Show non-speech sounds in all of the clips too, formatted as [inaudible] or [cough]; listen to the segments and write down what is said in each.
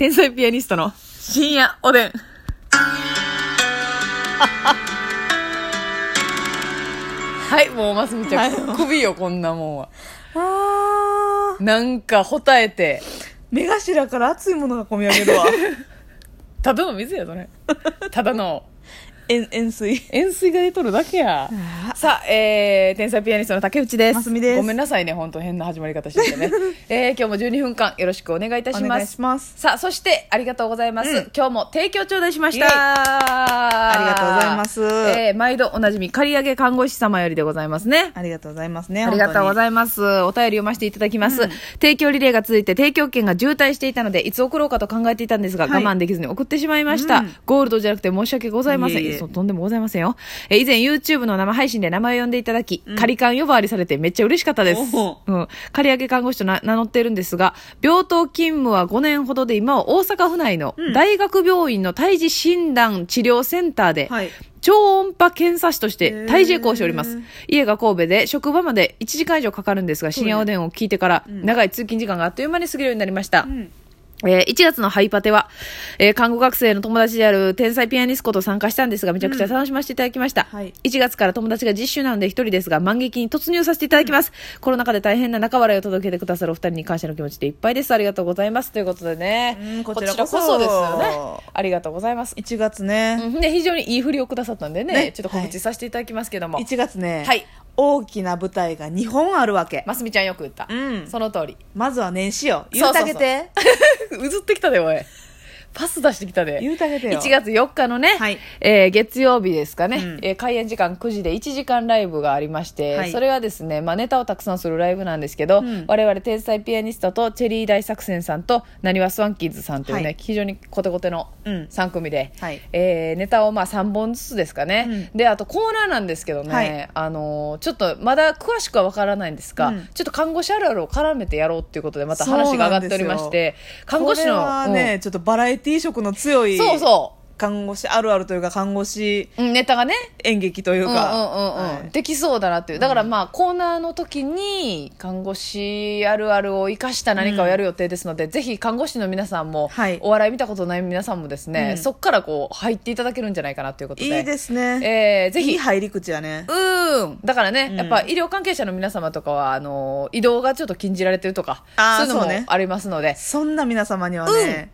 天才ピアニストの深夜おでん。[laughs] はい、もうますみちゃん、はい首よ、こんなもんは。あーなんか、ほたえて、目頭から熱いものが込み上げるわ [laughs] ただの水や、それ。ただの、塩塩水塩水が出とるだけや。[laughs] さあ、えー、天才ピアニストの竹内です。ますみですごめんなさいね、本当変な始まり方しててね。[laughs] えー、今日も12分間よろしくお願いいたします。お願いしますさあ、そして、ありがとうございます。うん今日も提供頂戴しました。ありがとうございますえー、毎度おなじみ、借り上げ看護師様よりでございますね。ありがとうございますねありがとうごいざいます。お便り読ませていただきます。提供リレーが続いて提供券が渋滞していたので、いつ送ろうかと考えていたんですが、はい我慢できずに送ってしまいました。うんゴールドじゃなくて申し訳ございません。そうとんでもございませんよ。えー以前 YouTube の生配信で名前を呼んでいただき、仮勘呼ばわりされてめっちゃ嬉しかったです。おうん。借り上げ看護師とな名乗ってるんですが、病棟勤務は5年ほどで今は大阪府内の大学病院の胎児診断治療センターで、はい超音波検査士として体重講師しております。家が神戸で職場まで1時間以上かかるんですが、深夜おでんを聞いてから長い通勤時間があっという間に過ぎるようになりました。んえー1月のハイパテは、えー看護学生の友達である天才ピアニストと参加したんですが、めちゃくちゃ楽しませていただきました。はい1月から友達が実習なので一人ですが、満劇に突入させていただきます。コロナ禍で大変な仲笑いを届けてくださるお二人に感謝の気持ちでいっぱいです。ありがとうございます。ということでね。うんこちらこそですよね。ありがとうございます。1月ね、うんで非常にいい振りをくださったんでねねちょっと告知させていただきますけども、1月ね、はい大きな舞台が2本あるわけ、ますみちゃんよく言った、うん。その通り。まずは年始よ。言うてあげて。[laughs] うずってきたでおいパス出してきたで。言うてあげてよ。1月4日のね、はい。えー月曜日ですかね、うん。えー開演時間9時で1時間ライブがありまして、はい。それはですね、まあ、ネタをたくさんするライブなんですけど、うん。我々天才ピアニストとチェリー大作戦さんとなにわスワンキーズさんというね、はい。非常にコテコテのうん。3組で、はい。えーネタをまあ3本ずつですかね、であとコーナーなんですけどね、はい。あのーちょっとまだ詳しくは分からないんですが、うん。ちょっと看護師あるあるを絡めてやろうっていうことでまた話が上がっておりまして看護師のこれはね、ちょっとバラエティー色の強いそうそ看護師あるあるというか看護師ううんネタがね。演劇というか、うんうんうんうん。はい。できそうだなっていう。だからまあコーナーの時に看護師あるあるを生かした何かをやる予定ですので、ぜひ看護師の皆さんも、はい。お笑い見たことない皆さんもですね、うん。そこからこう入っていただけるんじゃないかなということで。いいですね、えーぜひ。いい入り口やね。うーん。だからね、うん。やっぱ医療関係者の皆様とかは、あの、移動がちょっと禁じられてるとか、あーそういうのそうね。もありますので。そんな皆様にはね、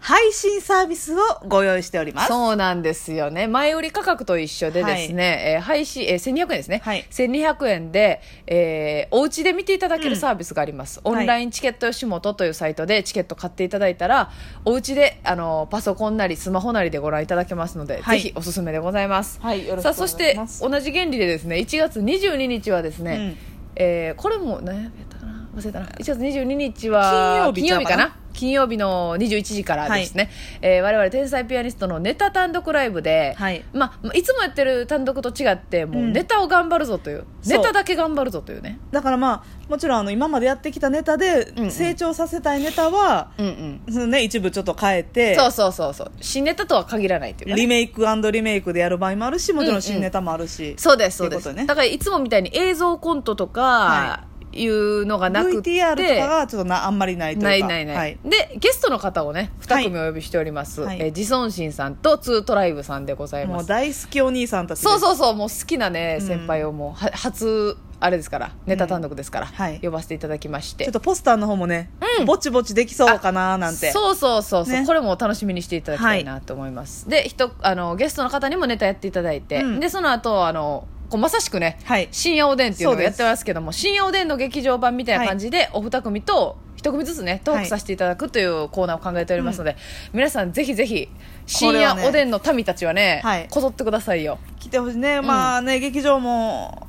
配信サービスをご用意しております。そうなんですよね。前売り価格と一緒でですね、えー配信、えー1200円ですね。はい。1200円で、えーお家で見ていただけるサービスがあります。うんオンラインチケット吉本というサイトでチケット買っていただいたら、お家で、あの、パソコンなりスマホなりでご覧いただけますので、はい。ぜひおすすめでございます。はいよろしくさあ、お願いしそしてます、同じ原理でですね、1月22日はですね、えーこれも何やったかな。忘れたな。1月22日は金曜日ちゃうかな。かな金曜日の21時からですね、えー我々天才ピアニストのネタ単独ライブで、はい。まあ、いつもやってる単独と違ってもううん。ネタを頑張るぞという、そう。ネタだけ頑張るぞというね。だからまあもちろんあの今までやってきたネタでうんうん。成長させたいネタは、うんうん。そのね、一部ちょっと変えてそうそうそうそう。新ネタとは限らないというか、ね。リ、メイクリメイクでやる場合もあるしもちろん新ネタもあるし、そうですそうです。っていうことね。だからいつもみたいに映像コントとかはいうのがなくて、VTR とかがちょっとなあんまりないというか。ないないない、はい、でゲストの方をね2組お呼びしております、はい。えー自尊心さんとツートライブさんでございます。もう大好きお兄さんたちそうそうそうもう好きなねうん。先輩をもうは初あれですからネタ単独ですから、はい。呼ばせていただきまして。ちょっとポスターの方もね、うん。ぼちぼちできそうかななんて。そうそうそうそう、ね。これも楽しみにしていただきたいなと思います、で人あのゲストの方にもネタやっていただいて、うん。でその後あのこうまさしくね、はい。深夜おでんっていうのをやってますけども深夜おでんの劇場版みたいな感じで、お二組と一組ずつねトークさせていただくというコーナーを考えておりますので、皆さんぜひぜひ深夜おでんの民たちはねはい。こぞってくださいよ。来てほしいね、まあね劇場も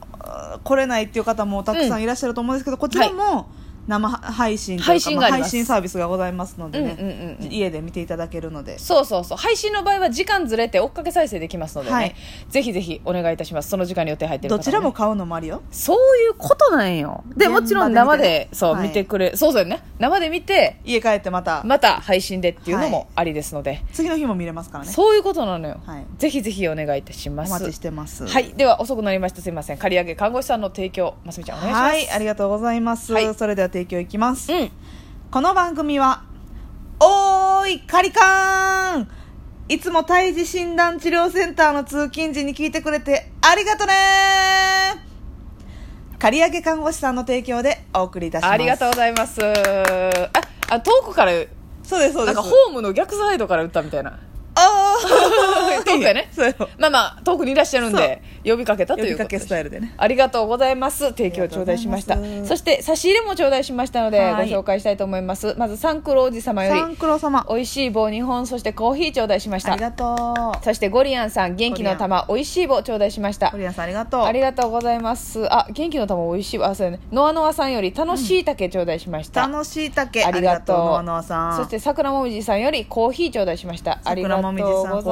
来れないっていう方もたくさんいらっしゃると思うんですけど、こちらも生配信というか配信があります。ま配信サービスがございますのでね、うんうんうんうん。家で見ていただけるので。そうそうそう。配信の場合は時間ずれて追っかけ再生できますのでね、はい。ぜひぜひお願いいたします。その時間に予定入ってる方、ね、どちらも買うのもあるよ。そういうことなんよ。でもちろん生でそう、はい見てくれそうそうよね生で見て家帰ってまた、また配信でっていうのはい。もありですので、次の日も見れますからね。そういうことなのよ、はい。ぜひぜひお願いいたします。お待ちしてます。はい。では遅くなりました。すいません。借り上げ看護師さんの提供ますみちゃんお願いします。はい。ありがとうございます、はい。それでは提供いきます、うん。この番組は「おーいカリカーン。いつも胎児診断治療センターの通勤時に聞いてくれてありがとね刈り上げ看護師さんの提供でお送りいたします。ありがとうございます。ああ遠くからそうですそうです。なんかホームの逆サイドから打ったみたいな。ああ [laughs] 遠くやね。まあまあ遠くにいらっしゃるんで呼びかけたということで。すスタイルでね。ありがとうございます。提供頂戴しました。そして差し入れも頂戴しましたのでごはい。紹介したいと思います。まずサンクロおじ様よサンりクロ様。美味しい棒2本そしてコーヒー頂戴しました。ありがとう。そしてゴリアンさん元気の玉美味しい棒頂戴しました。ゴリアンさんありがとう。ありがとうございます。あ元気の玉美味しい棒あそうやね。ノアノアさんより楽しい竹頂戴しました、楽しい竹。ありがとう。ノアノアさん。そして桜もみじさんよりコーヒー頂戴しました。ありがとうご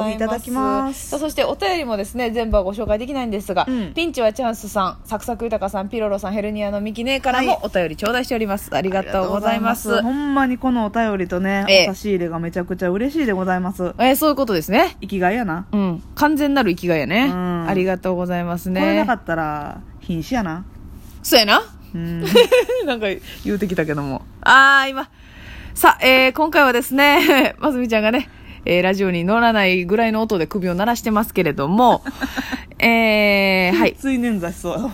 ざいます。きます。そしてお便りもですね全部はご紹介できないんですが、うん。ピンチはチャンスさんサクサク豊さんピロロさんヘルニアのミキネからはい。もお便り頂戴しております、ありがとうございます。ほんまにこのお便りとね、ええ。お差し入れがめちゃくちゃ嬉しいでございます。えーそういうことですね。生きがいやな、うん。完全なる生きがいやね、うん。ありがとうございますこれなねかったら瀕死やな。そうやな。うん。[laughs] なんか言うてきたけども。あー、今。さあ、えー、今回はですね、[laughs] ますみちゃんがね、えー、ラジオに乗らないぐらいの音で首を鳴らしてますけれども、[laughs] えー、はい。つい捻挫しそう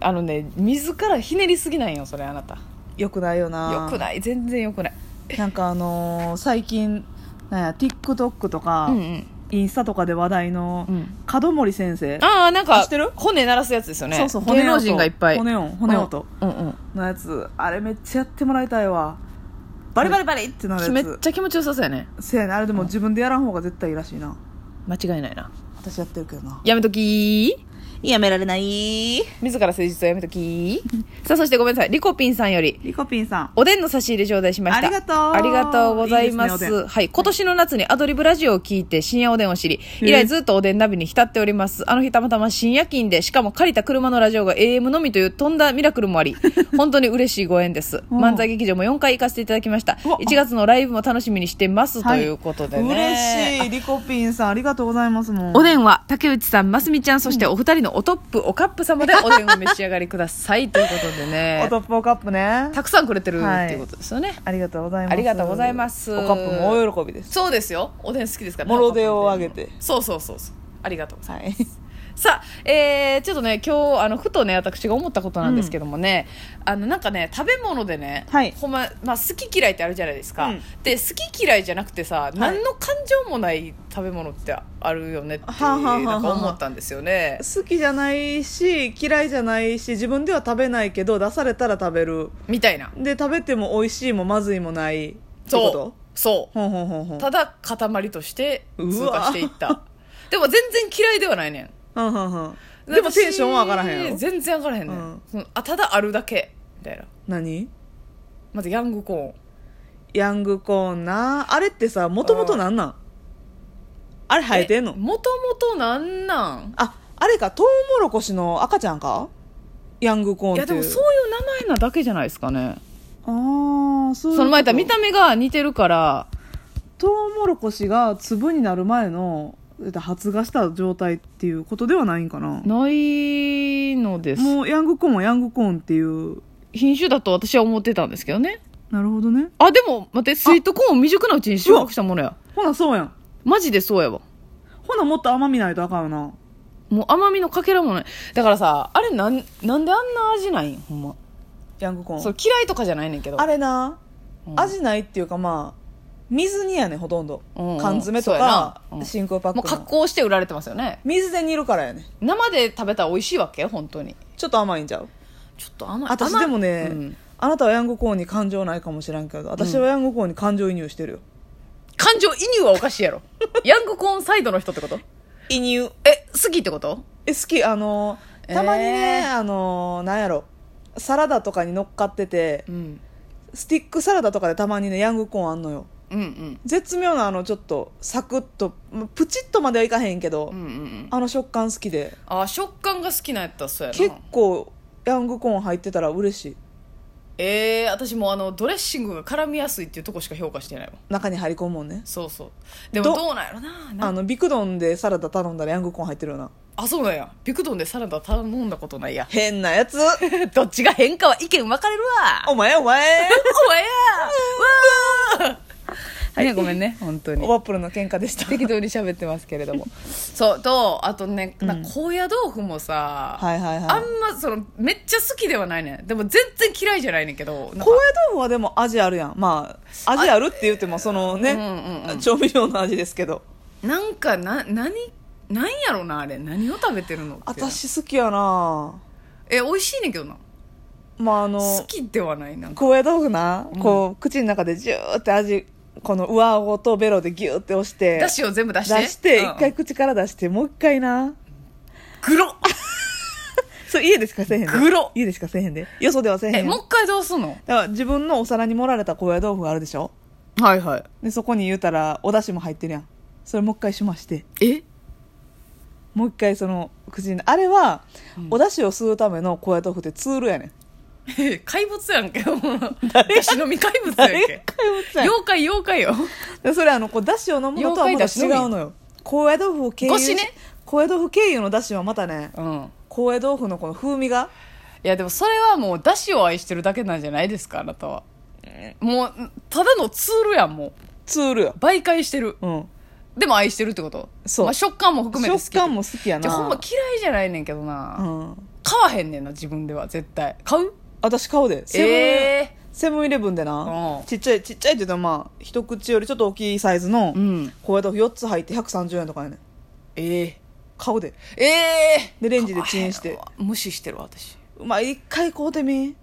あのね、自らひねりすぎないよ、それあなた。よくないよなよくない、全然よくない。なんかあのー最近なんや TikTok とか、うんうん。インスタとかで話題のうん門森先生、あー、なんか知ってる、骨鳴らすやつですよね。そうそう芸能人がいっぱい。骨音骨音うんうん。のやつあれめっちゃやってもらいたいわバリバリバリってなるめっやつちゃ気持ちよさそうやね。せやねあれでも自分でやらん方が絶対いいらしいな間違いないな。私やってるけどなやめときー。やめられない自ら誠実をやめときー。さあ、そしてごめんなさい。リコピンさんより、リコピンさんおでんの差し入れ頂戴しました。ありがとうありがとうございます。ねはい。今年の夏にアドリブラジオを聞いて深夜おでんを知り、以来ずっとおでんナビに浸っております。あの日たまたま深夜勤で、しかも借りた車のラジオが AM のみというとんだミラクルもあり、[laughs] 本当に嬉しいご縁です。うん漫才劇場も4回行かせていただきました。うわ1月のライブも楽しみにしてます、はいということでね。嬉しいリコピンさんありがとうございますもんおでんは竹内さん、ますみちゃん、そしてお二人のおトップ、おカップ様でおでんを召し上がりください。ということでね。[laughs] お。トップおカップね。たくさんくれてるはいっていうことですよね。ありがとうございます。ありがとうございます。おカップも大喜びです。そうですよ。おでん好きですからもろ手を挙げて。そうそうそうそう。ありがとうございます。はいさあ、えー、ちょっとね今日あのふとね私が思ったことなんですけどもね、あのなんかね食べ物でね、はい。ほんま、まあ、好き嫌いってあるじゃないですか、うん。で好き嫌いじゃなくてさ、何の感情もない食べ物ってあるよねってなんか思ったんですよね。好きじゃないし嫌いじゃないし自分では食べないけど出されたら食べる。みたいな。で食べても美味しいもまずいもない。ってこそう。とそう。ほんほんほんほん。ただ塊として通過していった。でも全然嫌いではないねんでもテンションは上がらへんやろ？私全然上がらへんねん、うん。そのあただあるだけ。みたいな。何？まずヤングコーン。ヤングコーンな。あれってさもともとなん？なん。あれ生えてんの？もともとなんなん？ああれかトウモロコシの赤ちゃんか？ヤングコーンって。いやでもそういう名前なだけじゃないですかね。ああそういうその前言ったら見たた目が似てるから。トウモロコシが粒になる前のえっと発芽した状態っていうことではないんかな。ないのです。もうヤングコーンはヤングコーンっていう品種だと私は思ってたんですけどね。なるほどね。あでも待ってスイートコーン未熟なうちに収穫したものや。ほなそうやん。マジでそうやわ。ほなもっと甘みないとあかんよな。もう甘みのかけらもない。だからさあれなんなんであんな味ないん？ほんま。ヤングコーン。そう嫌いとかじゃないねんけど。あれな、うん。味ないっていうかまあ水煮やねほとんど、うんうん。缶詰とそうやかな。うん。真空パックの。もう加工して売られてますよね。水で煮るからやね生で食べたら美味しいわけ？本当に。ちょっと甘いんちゃう？ちょっと甘い。私甘いでもね、うん。あなたはヤングコーンに感情ないかもしらんけど私はヤングコーンに感情移入してるよ、感情移入はおかしいやろ？[laughs] ヤングコーンサイドの人ってこと？移入。え好きってこと？え好き。あのたまにね、えーあのなんやろ？サラダとかに乗っかっててうん。スティックサラダとかでたまにねヤングコーンあんのようんうん。絶妙なあのちょっとサクッとまプチッとまではいかへんけど、うんうんうん。あの食感好きで。あ食感が好きなんやったらそうやな。結構ヤングコーン入ってたら嬉しい。えー、私もうあのドレッシングが絡みやすいっていうとこしか評価してないわ。中に張り込むもんね。そうそう。でもどどうなんやろな。なあのビクドンでサラダ頼んだらヤングコーン入ってるよな。あそうなんや。ビクドンでサラダ頼んだことないや。変なやつ。[laughs] どっちが変かは意見分かれるわ。お前お前。[laughs] お前や。[laughs] わーねごめんね本当に。オバップルの喧嘩でした。適当に喋ってますけれども。[laughs] そうとあとね、なんか高野豆腐もさ、はいはいはい。あんまそのめっちゃ好きではないねんでも全然嫌いじゃないねんけど高野豆腐はでも味あるやん。まあ味あるって言ってもそのね、うんうんうん調味料の味ですけど。なんかな何何やろなあれ。何を食べてるのって。私好きやな。え美味しいねんけどな。まああの好きではないなんか。高野豆腐な、こう口の中でジューって味この上顎とベロでギューって押してだしを全部出して？出してうん。一回口から出してもう一回な。黒っ！[laughs] そう家でしかせえへんで。黒家でしかせえへんで。よそではせえへえもう一回どうすんの？だから自分のお皿に盛られた高野豆腐があるでしょ？はいはい。でそこに言うたらお出汁も入ってるやん。それもう一回しまして。え？もう一回その口に。あれは、お出汁を吸うための高野豆腐ってツールやねん [laughs] 怪物やんけ。だし飲み怪物やんけ。妖怪妖怪よ。でそれあのこう出汁を飲むのとはまた違うのよ。高野豆腐を経由し腰ね。高野豆腐経由の出汁はまたねうん。高野豆腐のこの風味が。いやでもそれはもうだしを愛してるだけなんじゃないですかあなたは。もうただのツールやんもう。ツールよ媒介してる。うん。でも愛してるってこと？そう。まあ、食感も含めて好き。食感も好きやな。ほんま嫌いじゃないねんけどな、うん。買わへんねんな自分では絶対。買う？私買うで。セブン、えセブンイレブンでな。うん。ちっちゃいちっちゃいって言うとまあ一口よりちょっと大きいサイズのうん。高野豆腐4つ入って130円とかやねん。ええ買うで。ええでレンジでチンして。無視してる私。まあ一回買うてみ。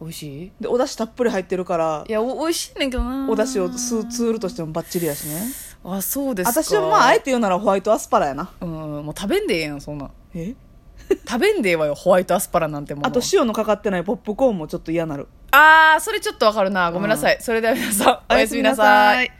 美味しい？でお出汁たっぷり入ってるからいやお美味しいねんけどな。お出汁を吸うツールとしてもバッチリやしね。あそうですか。私はまああえて言うならホワイトアスパラやな。うんもう食べんでええやんそんな。んえ？食べんでええわよホワイトアスパラなんてもの。あと塩のかかってないポップコーンもちょっと嫌なる。あーそれちょっとわかるな。ごめんなさい、それでは皆さんおやすみなさい